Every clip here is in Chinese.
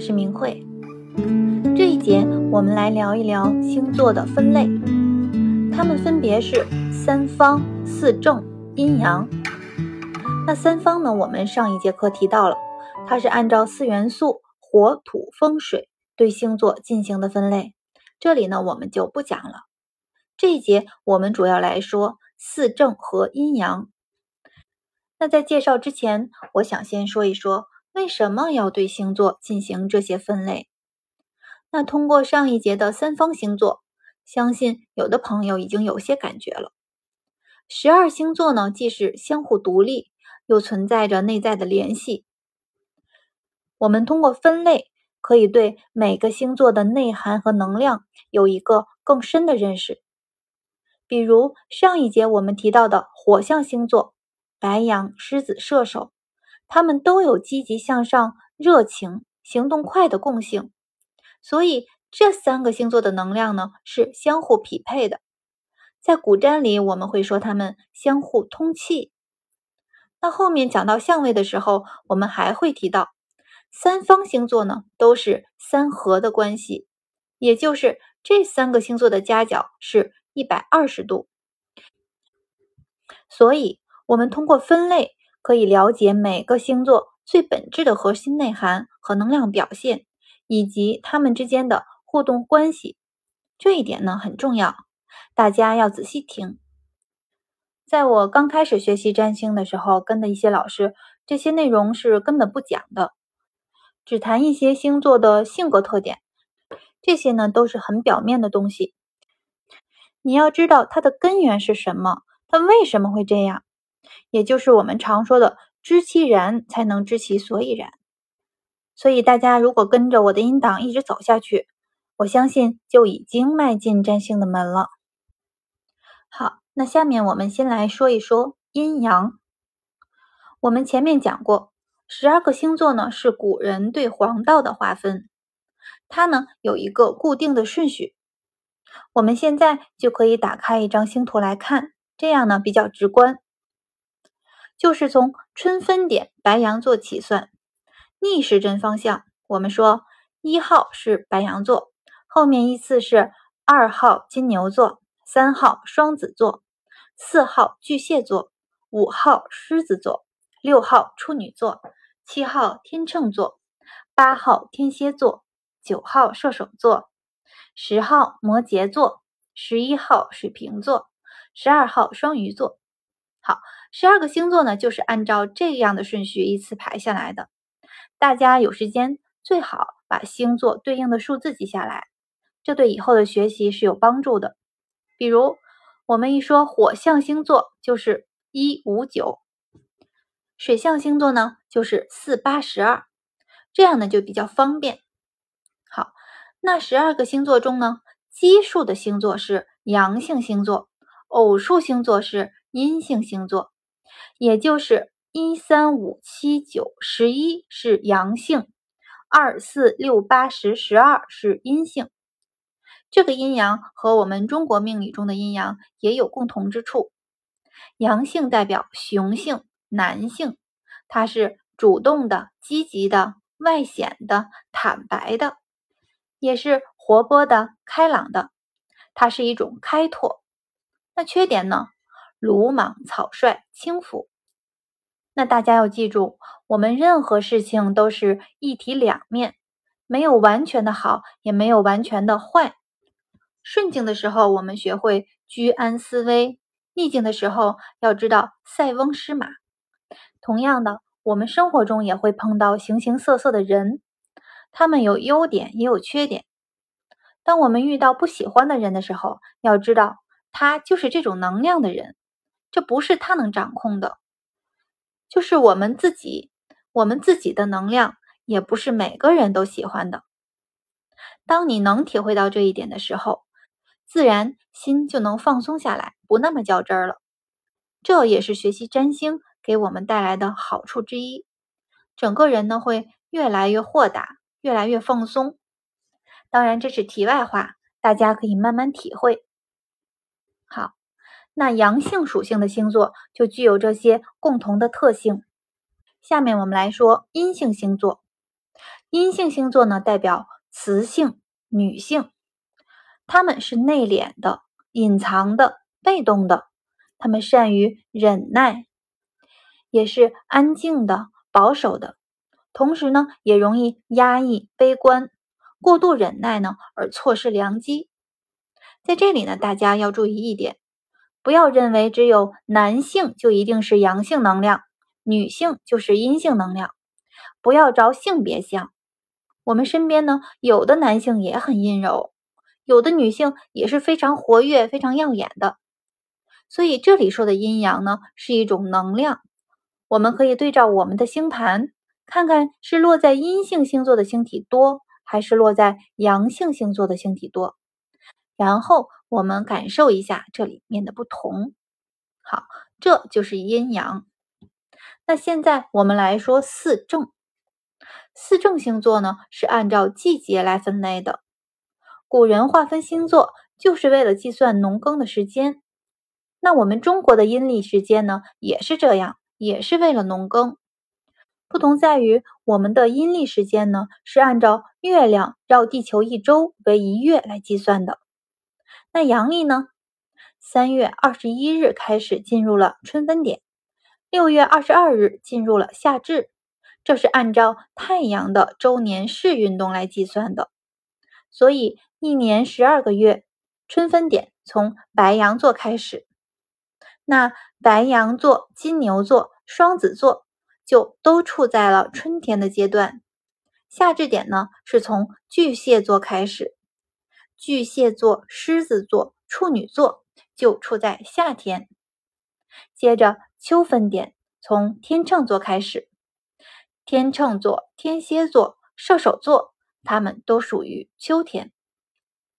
是明慧。这一节我们来聊一聊星座的分类，它们分别是三方、四正、阴阳。那三方呢？我们上一节课提到了，它是按照四元素火、土、风、水对星座进行的分类，这里呢我们就不讲了。这一节我们主要来说四正和阴阳。那在介绍之前，我想先说一说为什么要对星座进行这些分类。那通过上一节的三方星座，相信有的朋友已经有些感觉了。十二星座呢，既是相互独立，又存在着内在的联系。我们通过分类，可以对每个星座的内涵和能量有一个更深的认识。比如上一节我们提到的火象星座。白羊、狮子、射手，他们都有积极向上、热情、行动快的共性，所以这三个星座的能量呢是相互匹配的。在古占里，我们会说他们相互通气。那后面讲到相位的时候，我们还会提到三方星座呢都是三合的关系，也就是这三个星座的夹角是一百二十度，所以。我们通过分类可以了解每个星座最本质的核心内涵和能量表现，以及它们之间的互动关系。这一点呢很重要，大家要仔细听。在我刚开始学习占星的时候，跟的一些老师，这些内容是根本不讲的，只谈一些星座的性格特点。这些呢都是很表面的东西，你要知道它的根源是什么，它为什么会这样。也就是我们常说的“知其然，才能知其所以然”。所以大家如果跟着我的音档一直走下去，我相信就已经迈进占星的门了。好，那下面我们先来说一说阴阳。我们前面讲过，十二个星座呢是古人对黄道的划分，它呢有一个固定的顺序。我们现在就可以打开一张星图来看，这样呢比较直观。就是从春分点白羊座起算，逆时针方向，我们说一号是白羊座，后面依次是二号金牛座、三号双子座、四号巨蟹座、五号狮子座、六号处女座、七号天秤座、八号天蝎座、九号射手座、十号摩羯座、十一号水瓶座、十二号双鱼座。好。十二个星座呢，就是按照这样的顺序依次排下来的。大家有时间最好把星座对应的数字记下来，这对以后的学习是有帮助的。比如我们一说火象星座就是一五九，水象星座呢就是四八十二，这样呢就比较方便。好，那十二个星座中呢，奇数的星座是阳性星座，偶数星座是阴性星座。也就是一三五七九十一是阳性，二四六八十十二是阴性。这个阴阳和我们中国命理中的阴阳也有共同之处。阳性代表雄性、男性，它是主动的、积极的、外显的、坦白的，也是活泼的、开朗的，它是一种开拓。那缺点呢？鲁莽、草率、轻浮。那大家要记住，我们任何事情都是一体两面，没有完全的好，也没有完全的坏。顺境的时候，我们学会居安思危；逆境的时候，要知道塞翁失马。同样的，我们生活中也会碰到形形色色的人，他们有优点，也有缺点。当我们遇到不喜欢的人的时候，要知道他就是这种能量的人。这不是他能掌控的，就是我们自己，我们自己的能量也不是每个人都喜欢的。当你能体会到这一点的时候，自然心就能放松下来，不那么较真儿了。这也是学习占星给我们带来的好处之一，整个人呢会越来越豁达，越来越放松。当然这是题外话，大家可以慢慢体会。好。那阳性属性的星座就具有这些共同的特性。下面我们来说阴性星座。阴性星座呢，代表雌性、女性，他们是内敛的、隐藏的、被动的，他们善于忍耐，也是安静的、保守的，同时呢，也容易压抑、悲观，过度忍耐呢，而错失良机。在这里呢，大家要注意一点，不要认为只有男性就一定是阳性能量，女性就是阴性能量，不要着性别相。我们身边呢，有的男性也很阴柔，有的女性也是非常活跃、非常耀眼的。所以这里说的阴阳呢，是一种能量，我们可以对照我们的星盘，看看是落在阴性星座的星体多，还是落在阳性星座的星体多。然后我们感受一下这里面的不同。好，这就是阴阳。那现在我们来说四正。四正星座呢是按照季节来分类的。古人划分星座就是为了计算农耕的时间。那我们中国的阴历时间呢也是这样，也是为了农耕。不同在于我们的阴历时间呢是按照月亮绕地球一周为一月来计算的。那阳历呢？三月二十一日开始进入了春分点，六月二十二日进入了夏至，这是按照太阳的周年式运动来计算的。所以一年十二个月，春分点从白羊座开始。那白羊座、金牛座、双子座就都处在了春天的阶段。夏至点呢，是从巨蟹座开始。巨蟹座、狮子座、处女座就处在夏天。接着秋分点从天秤座开始，天秤座、天蝎座、射手座，它们都属于秋天。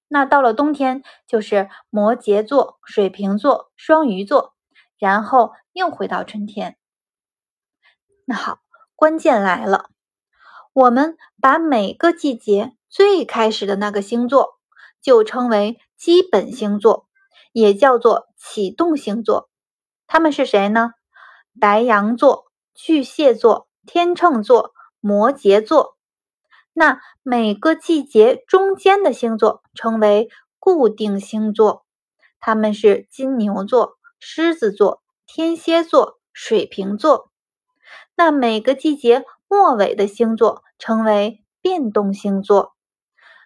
那到了冬天，就是摩羯座、水瓶座、双鱼座，然后又回到春天。那好，关键来了，我们把每个季节最开始的那个星座。就称为基本星座，也叫做启动星座。他们是谁呢？白羊座、巨蟹座、天秤座、摩羯座。那每个季节中间的星座称为固定星座，他们是金牛座、狮子座、天蝎座、水瓶座。那每个季节末尾的星座称为变动星座，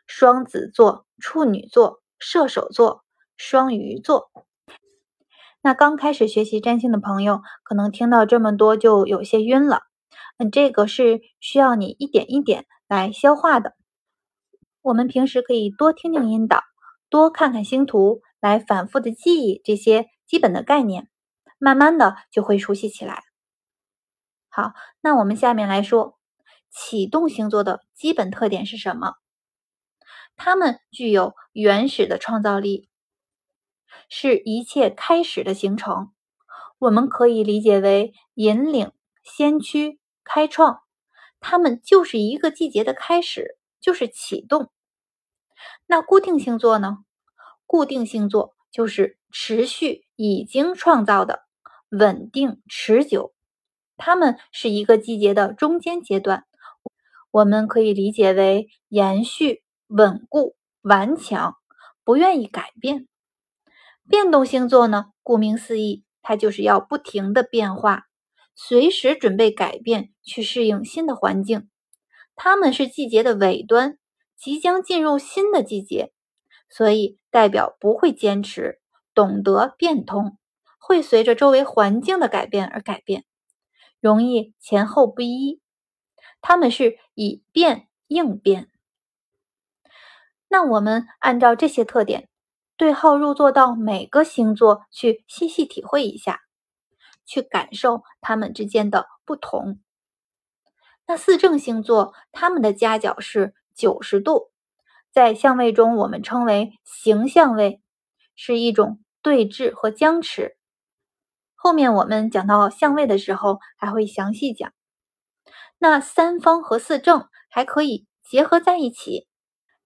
双子座。处女座、射手座、双鱼座。那刚开始学习占星的朋友，可能听到这么多就有些晕了。嗯，这个是需要你一点一点来消化的。我们平时可以多听听引导，多看看星图，来反复的记忆这些基本的概念，慢慢的就会熟悉起来。好，那我们下面来说启动星座的基本特点是什么？他们具有原始的创造力，是一切开始的形成。我们可以理解为引领、先驱、开创。他们就是一个季节的开始，就是启动。那固定星座呢？固定星座就是持续、已经创造的、稳定、持久。他们是一个季节的中间阶段，我们可以理解为延续。稳固、顽强，不愿意改变。变动星座呢？顾名思义，它就是要不停的变化，随时准备改变，去适应新的环境。他们是季节的尾端，即将进入新的季节，所以代表不会坚持，懂得变通，会随着周围环境的改变而改变，容易前后不一。他们是以变应变。那我们按照这些特点，对号入座到每个星座去细细体会一下，去感受它们之间的不同。那四正星座，它们的夹角是九十度，在相位中我们称为形相位，是一种对峙和僵持。后面我们讲到相位的时候还会详细讲。那三方和四正还可以结合在一起。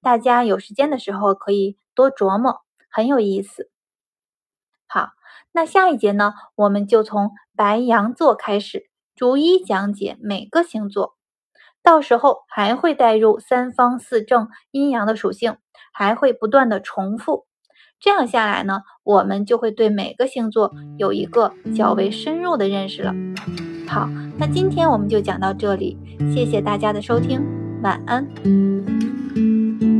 大家有时间的时候可以多琢磨，很有意思。好，那下一节呢，我们就从白羊座开始，逐一讲解每个星座。到时候还会带入三方四正阴阳的属性，还会不断的重复。这样下来呢，我们就会对每个星座有一个较为深入的认识了。好，那今天我们就讲到这里，谢谢大家的收听，晚安。